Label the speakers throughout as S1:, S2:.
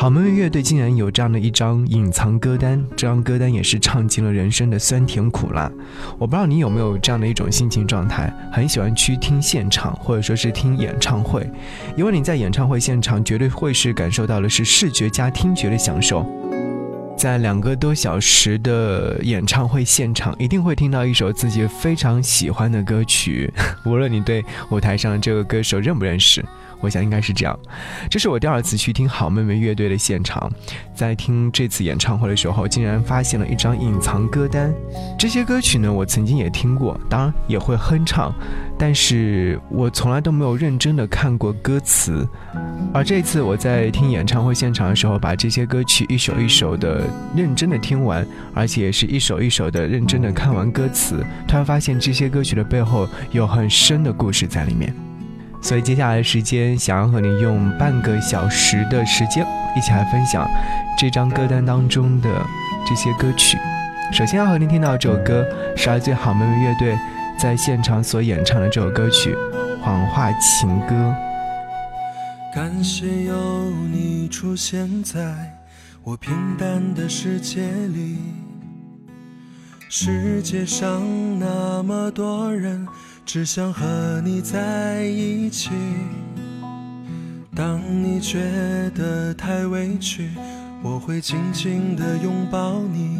S1: 好妹妹乐队竟然有这样的一张隐藏歌单，这张歌单也是唱尽了人生的酸甜苦辣。我不知道你有没有这样的一种心情状态，很喜欢去听现场，或者说是听演唱会，因为你在演唱会现场绝对会是感受到的是视觉加听觉的享受。在两个多小时的演唱会现场，一定会听到一首自己非常喜欢的歌曲，无论你对舞台上的这个歌手认不认识。我想应该是这样。这是我第二次去听好妹妹乐队的现场，在听这次演唱会的时候，竟然发现了一张隐藏歌单。这些歌曲呢，我曾经也听过，当然也会哼唱，但是我从来都没有认真的看过歌词。而这次我在听演唱会现场的时候，把这些歌曲一首一首的认真的听完，而且是一首一首的认真的看完歌词，突然发现这些歌曲的背后有很深的故事在里面。所以接下来的时间，想要和你用半个小时的时间，一起来分享这张歌单当中的这些歌曲。首先要和您听到这首歌，十二最好妹妹乐队在现场所演唱的这首歌曲《谎话情歌》。
S2: 感谢有你出现在我平淡的世界里，世界上那么多人。只想和你在一起。当你觉得太委屈，我会紧紧地拥抱你。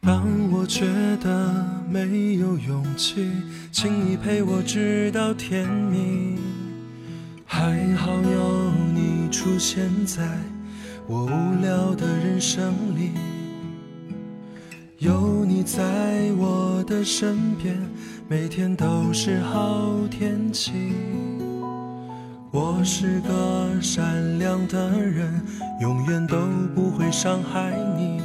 S2: 当我觉得没有勇气，请你陪我直到天明。还好有你出现在我无聊的人生里，有你在我的身边。每天都是好天气。我是个善良的人，永远都不会伤害你。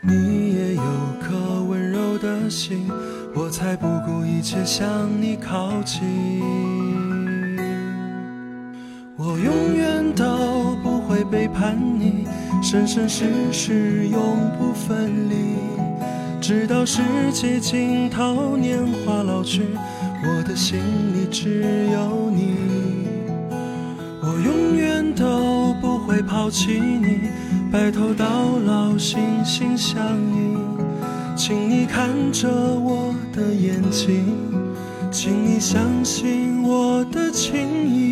S2: 你也有颗温柔的心，我才不顾一切向你靠近。我永远都不会背叛你，生生世世永。直到世界尽头，年华老去，我的心里只有你。我永远都不会抛弃你，白头到老，心心相印。请你看着我的眼睛，请你相信我的情意。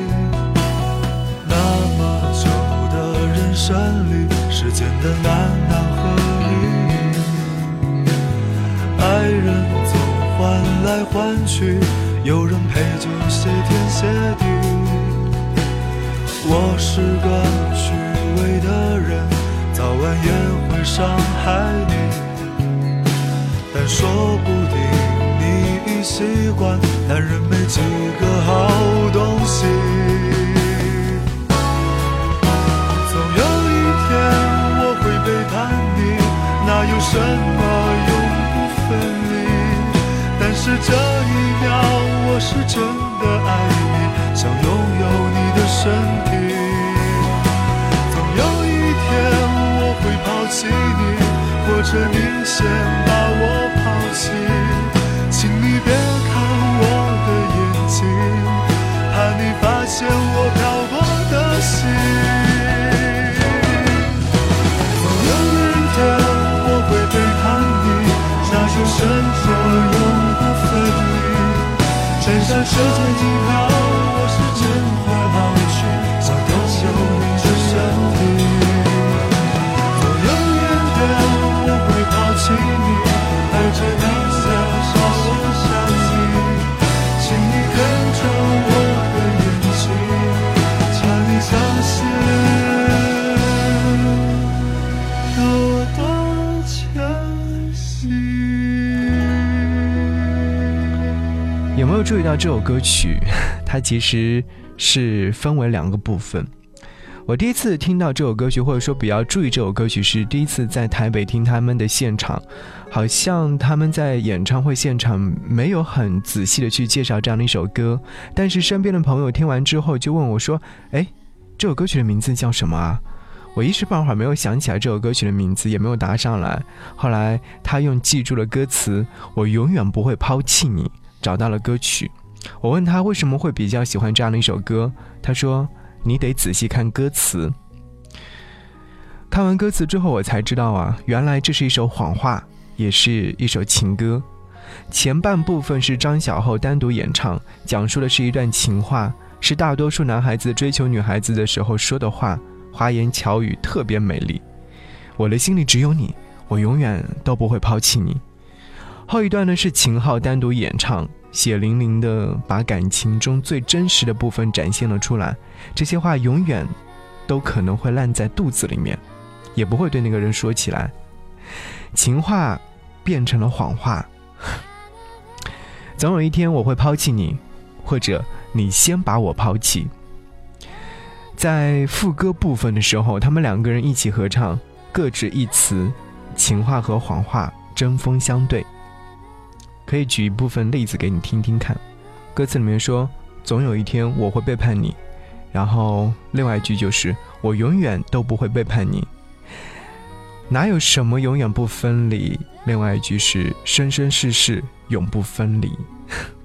S2: 山里，时间的难难和离。爱人总换来换去，有人陪就谢天谢地。我是个虚伪的人，早晚也会伤害你。但说不定你已习惯，男人没几个好东西。还有什么永不分离？但？是这一秒，我是真的爱你，想拥有你的身体。总有一天我会抛弃你，或者你先把我抛弃。
S1: 到这首歌曲？它其实是分为两个部分。我第一次听到这首歌曲，或者说比较注意这首歌曲，是第一次在台北听他们的现场。好像他们在演唱会现场没有很仔细的去介绍这样的一首歌，但是身边的朋友听完之后就问我说：“哎，这首歌曲的名字叫什么啊？”我一时半会儿没有想起来这首歌曲的名字，也没有答上来。后来他用记住了歌词“我永远不会抛弃你”，找到了歌曲。我问他为什么会比较喜欢这样的一首歌，他说：“你得仔细看歌词。”看完歌词之后，我才知道啊，原来这是一首谎话，也是一首情歌。前半部分是张小厚单独演唱，讲述的是一段情话，是大多数男孩子追求女孩子的时候说的话，花言巧语，特别美丽。我的心里只有你，我永远都不会抛弃你。后一段呢是秦昊单独演唱，血淋淋的把感情中最真实的部分展现了出来。这些话永远都可能会烂在肚子里面，也不会对那个人说起来。情话变成了谎话，总有一天我会抛弃你，或者你先把我抛弃。在副歌部分的时候，他们两个人一起合唱，各执一词，情话和谎话针锋相对。可以举一部分例子给你听听看。歌词里面说：“总有一天我会背叛你。”然后另外一句就是：“我永远都不会背叛你。”哪有什么永远不分离？另外一句是“生生世世永不分离”。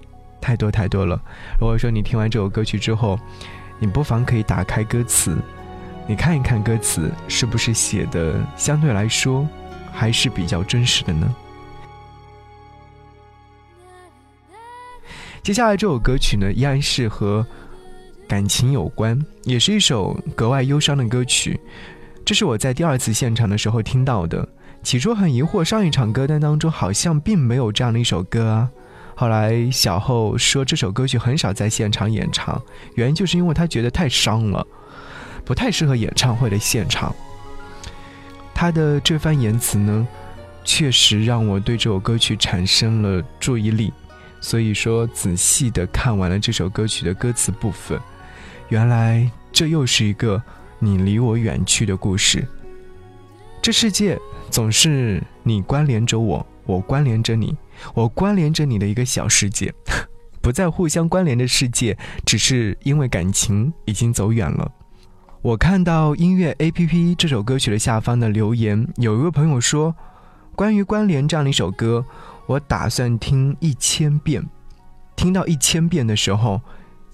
S1: 太多太多了。如果说你听完这首歌曲之后，你不妨可以打开歌词，你看一看歌词是不是写的相对来说还是比较真实的呢？接下来这首歌曲呢，依然是和感情有关，也是一首格外忧伤的歌曲。这是我在第二次现场的时候听到的。起初很疑惑，上一场歌单当中好像并没有这样的一首歌啊。后来小后说这首歌曲很少在现场演唱，原因就是因为他觉得太伤了，不太适合演唱会的现场。他的这番言辞呢，确实让我对这首歌曲产生了注意力。所以说，仔细的看完了这首歌曲的歌词部分，原来这又是一个你离我远去的故事。这世界总是你关联着我，我关联着你，我关联着你的一个小世界，不再互相关联的世界，只是因为感情已经走远了。我看到音乐 A P P 这首歌曲的下方的留言，有一位朋友说，关于关联这样的一首歌。我打算听一千遍，听到一千遍的时候，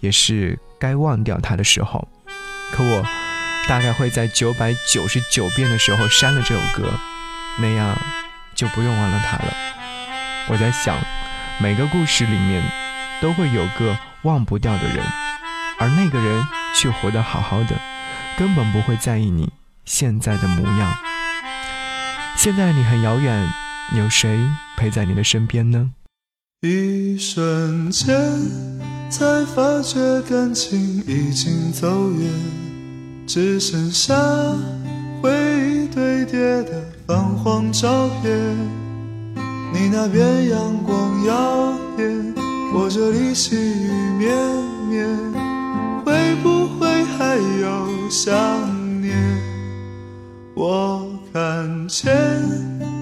S1: 也是该忘掉它的时候。可我大概会在九百九十九遍的时候删了这首歌，那样就不用忘了它了。我在想，每个故事里面都会有个忘不掉的人，而那个人却活得好好的，根本不会在意你现在的模样。现在你很遥远。有谁陪在你的身边呢？
S2: 一瞬间，才发觉感情已经走远，只剩下回忆堆叠的泛黄照片。你那边阳光耀眼，我这里细雨绵绵，会不会还有想念？我看见。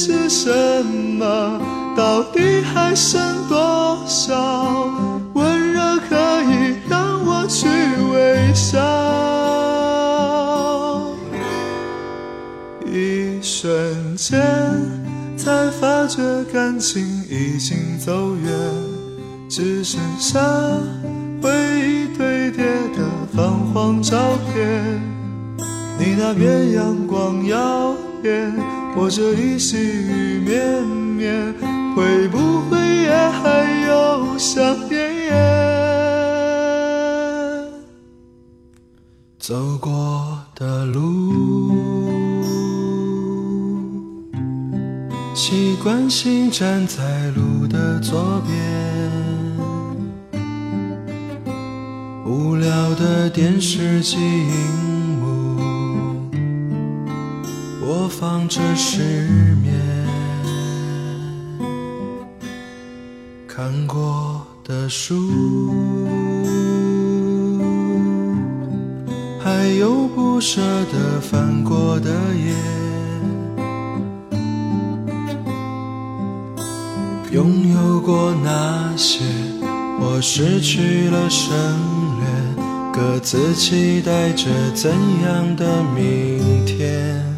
S2: 是什么？到底还剩多少温热可以让我去微笑？一瞬间才发觉感情已经走远，只剩下回忆堆叠的泛黄照片。你那边阳光耀眼，我这里细雨绵绵，会不会也还有想念？走过的路，习惯性站在路的左边，无聊的电视机播放着失眠，看过的书，还有不舍得翻过的页，拥有过那些，我失去了省略，各自期待着怎样的明天。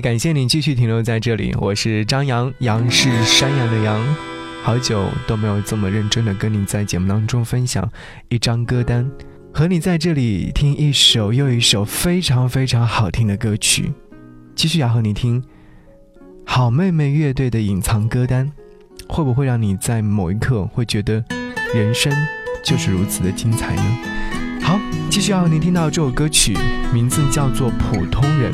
S1: 感谢你继续停留在这里，我是张扬，杨是山羊的羊。好久都没有这么认真的跟你在节目当中分享一张歌单，和你在这里听一首又一首非常非常好听的歌曲。继续要和你听好妹妹乐队的隐藏歌单，会不会让你在某一刻会觉得人生就是如此的精彩呢？好，继续要和你听到这首歌曲，名字叫做《普通人》。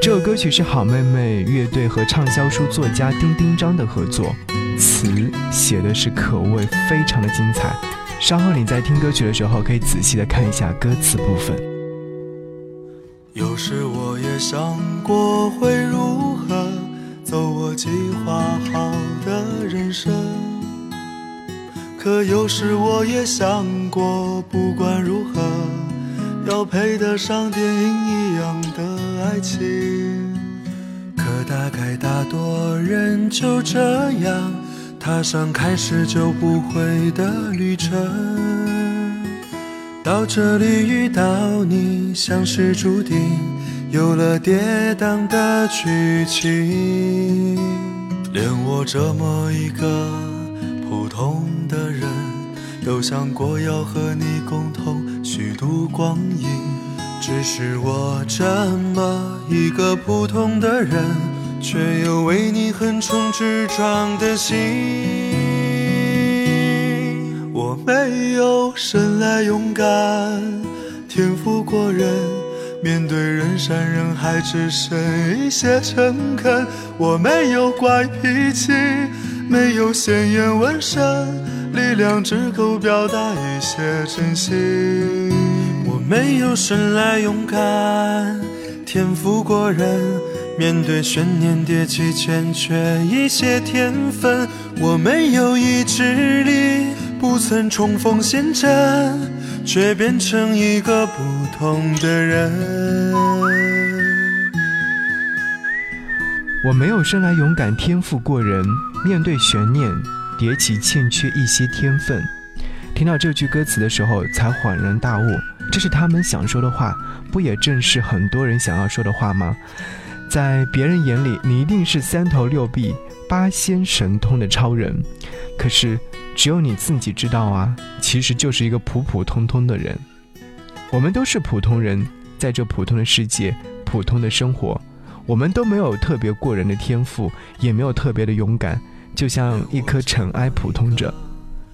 S1: 这首歌曲是好妹妹乐队和畅销书作家丁丁章的合作，词写的是可谓非常的精彩。稍后你在听歌曲的时候，可以仔细的看一下歌词部分。
S2: 有时我也想过会如何走我计划好的人生，可有时我也想过，不管如何，要配得上电影一样的。爱情，可大概大多人就这样踏上开始就不会的旅程。到这里遇到你，像是注定有了跌宕的剧情。连我这么一个普通的人，都想过要和你共同度光阴。只是我这么一个普通的人，却有为你横冲直撞的心。我没有生来勇敢，天赋过人，面对人山人海只剩一些诚恳。我没有怪脾气，没有鲜艳纹身，力量只够表达一些真心。没有生来勇敢，天赋过人，面对悬念迭起欠缺一些天分。我没有意志力，不曾冲锋陷阵，却变成一个不同的人。
S1: 我没有生来勇敢，天赋过人，面对悬念迭起欠缺一些天分。听到这句歌词的时候，才恍然大悟。这是他们想说的话，不也正是很多人想要说的话吗？在别人眼里，你一定是三头六臂、八仙神通的超人，可是只有你自己知道啊，其实就是一个普普通通的人。我们都是普通人，在这普通的世界，普通的生活，我们都没有特别过人的天赋，也没有特别的勇敢，就像一颗尘埃普通着。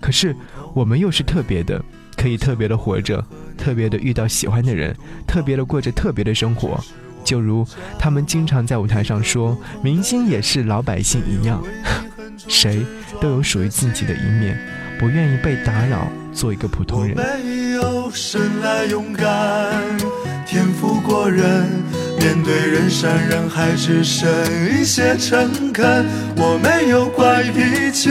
S1: 可是我们又是特别的，可以特别的活着，特别的遇到喜欢的人，特别的过着特别的生活。就如他们经常在舞台上说，明星也是老百姓一样，谁都有属于自己的一面，不愿意被打扰，做一个普通人。
S2: 没有生来勇敢，天赋过人，面对人山人海只剩一些诚恳。我没有怪脾气，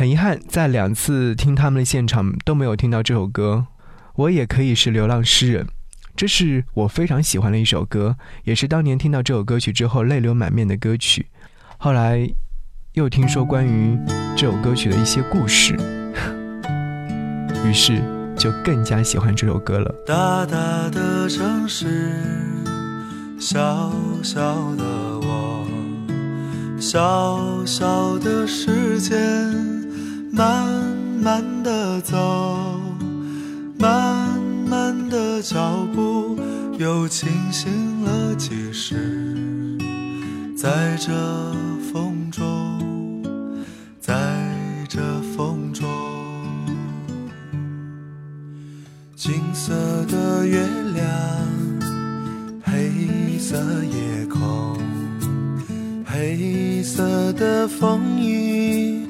S1: 很遗憾，在两次听他们的现场都没有听到这首歌。我也可以是流浪诗人，这是我非常喜欢的一首歌，也是当年听到这首歌曲之后泪流满面的歌曲。后来又听说关于这首歌曲的一些故事，于是就更加喜欢这首歌了。
S2: 大大的城市，小小的我，小小的世界。慢慢的走，慢慢的脚步又清醒了几时？在这风中，在这风中，金色的月亮，黑色夜空，黑色的风衣。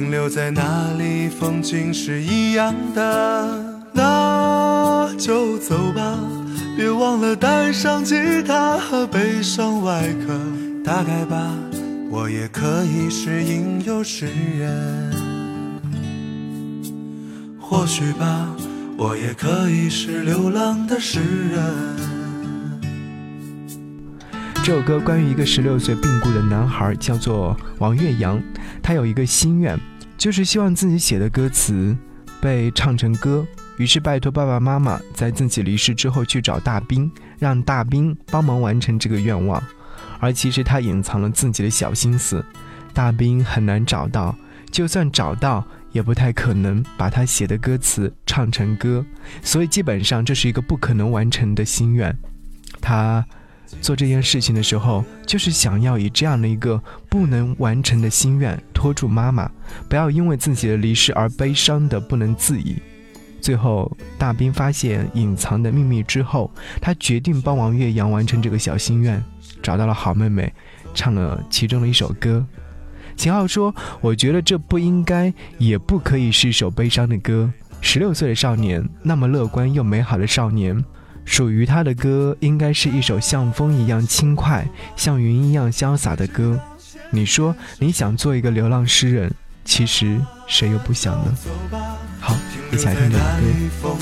S2: 停留在那里，风景是一样的，那就走吧。别忘了带上吉他和悲伤外壳。大概吧，我也可以是吟游诗人。或许吧，我也可以是流浪的诗人。
S1: 这首歌关于一个十六岁病故的男孩，叫做王岳阳。他有一个心愿，就是希望自己写的歌词被唱成歌。于是拜托爸爸妈妈，在自己离世之后去找大兵，让大兵帮忙完成这个愿望。而其实他隐藏了自己的小心思，大兵很难找到，就算找到，也不太可能把他写的歌词唱成歌。所以基本上这是一个不可能完成的心愿。他。做这件事情的时候，就是想要以这样的一个不能完成的心愿拖住妈妈，不要因为自己的离世而悲伤的不能自已。最后，大兵发现隐藏的秘密之后，他决定帮王岳阳完成这个小心愿，找到了好妹妹，唱了其中的一首歌。秦昊说：“我觉得这不应该，也不可以是一首悲伤的歌。十六岁的少年，那么乐观又美好的少年。”属于他的歌，应该是一首像风一样轻快、像云一样潇洒的歌。你说你想做一个流浪诗人，其实谁又不想呢？好，一起来听这首歌。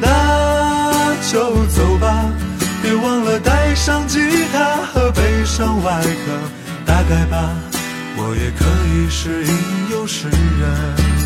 S2: 那就走吧，别忘了带上吉他和悲伤外壳。大概吧，我也可以是吟游诗人。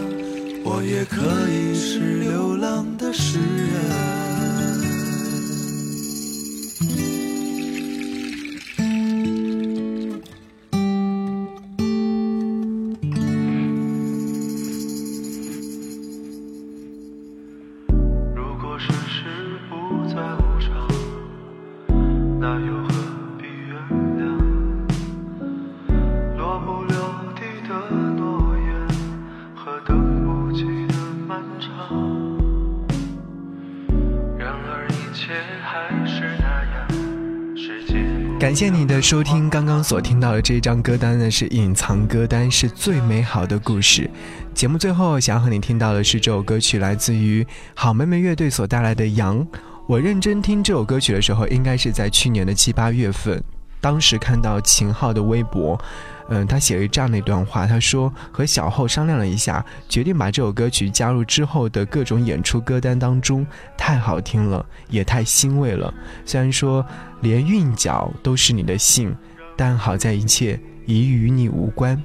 S2: 我也可以是流浪的诗人。
S1: 感谢你的收听，刚刚所听到的这一张歌单呢是隐藏歌单，是最美好的故事。节目最后想要和你听到的是这首歌曲，来自于好妹妹乐队所带来的《羊》。我认真听这首歌曲的时候，应该是在去年的七八月份，当时看到秦昊的微博。嗯，他写了这样的一段话，他说和小后商量了一下，决定把这首歌曲加入之后的各种演出歌单当中，太好听了，也太欣慰了。虽然说连韵脚都是你的姓，但好在一切已与你无关。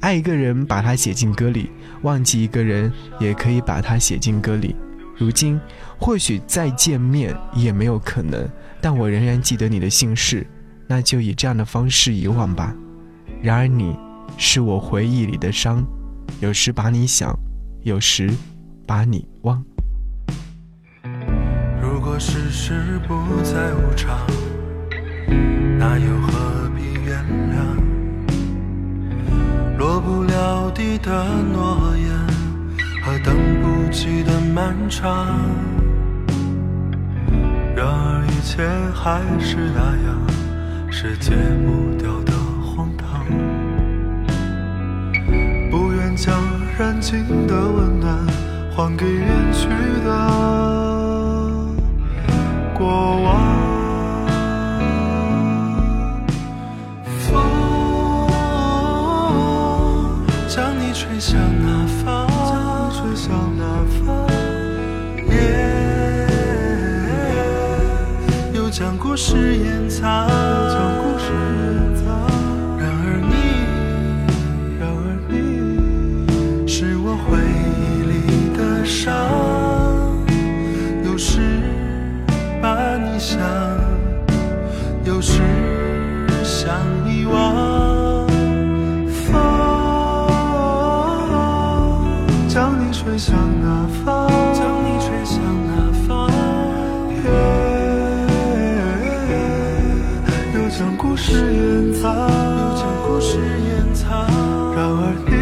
S1: 爱一个人，把它写进歌里；忘记一个人，也可以把它写进歌里。如今或许再见面也没有可能，但我仍然记得你的姓氏，那就以这样的方式遗忘吧。然而你，是我回忆里的伤，有时把你想，有时把你忘。
S2: 如果世事不再无常，那又何必原谅？落不了地的诺言和等不及的漫长。然而一切还是那样，是戒不掉的荒唐。不愿将燃尽的温暖还给远去的过往。风将你？吹向哪方？夜又将故事掩藏。故事掩藏，又将故事掩藏。然而你，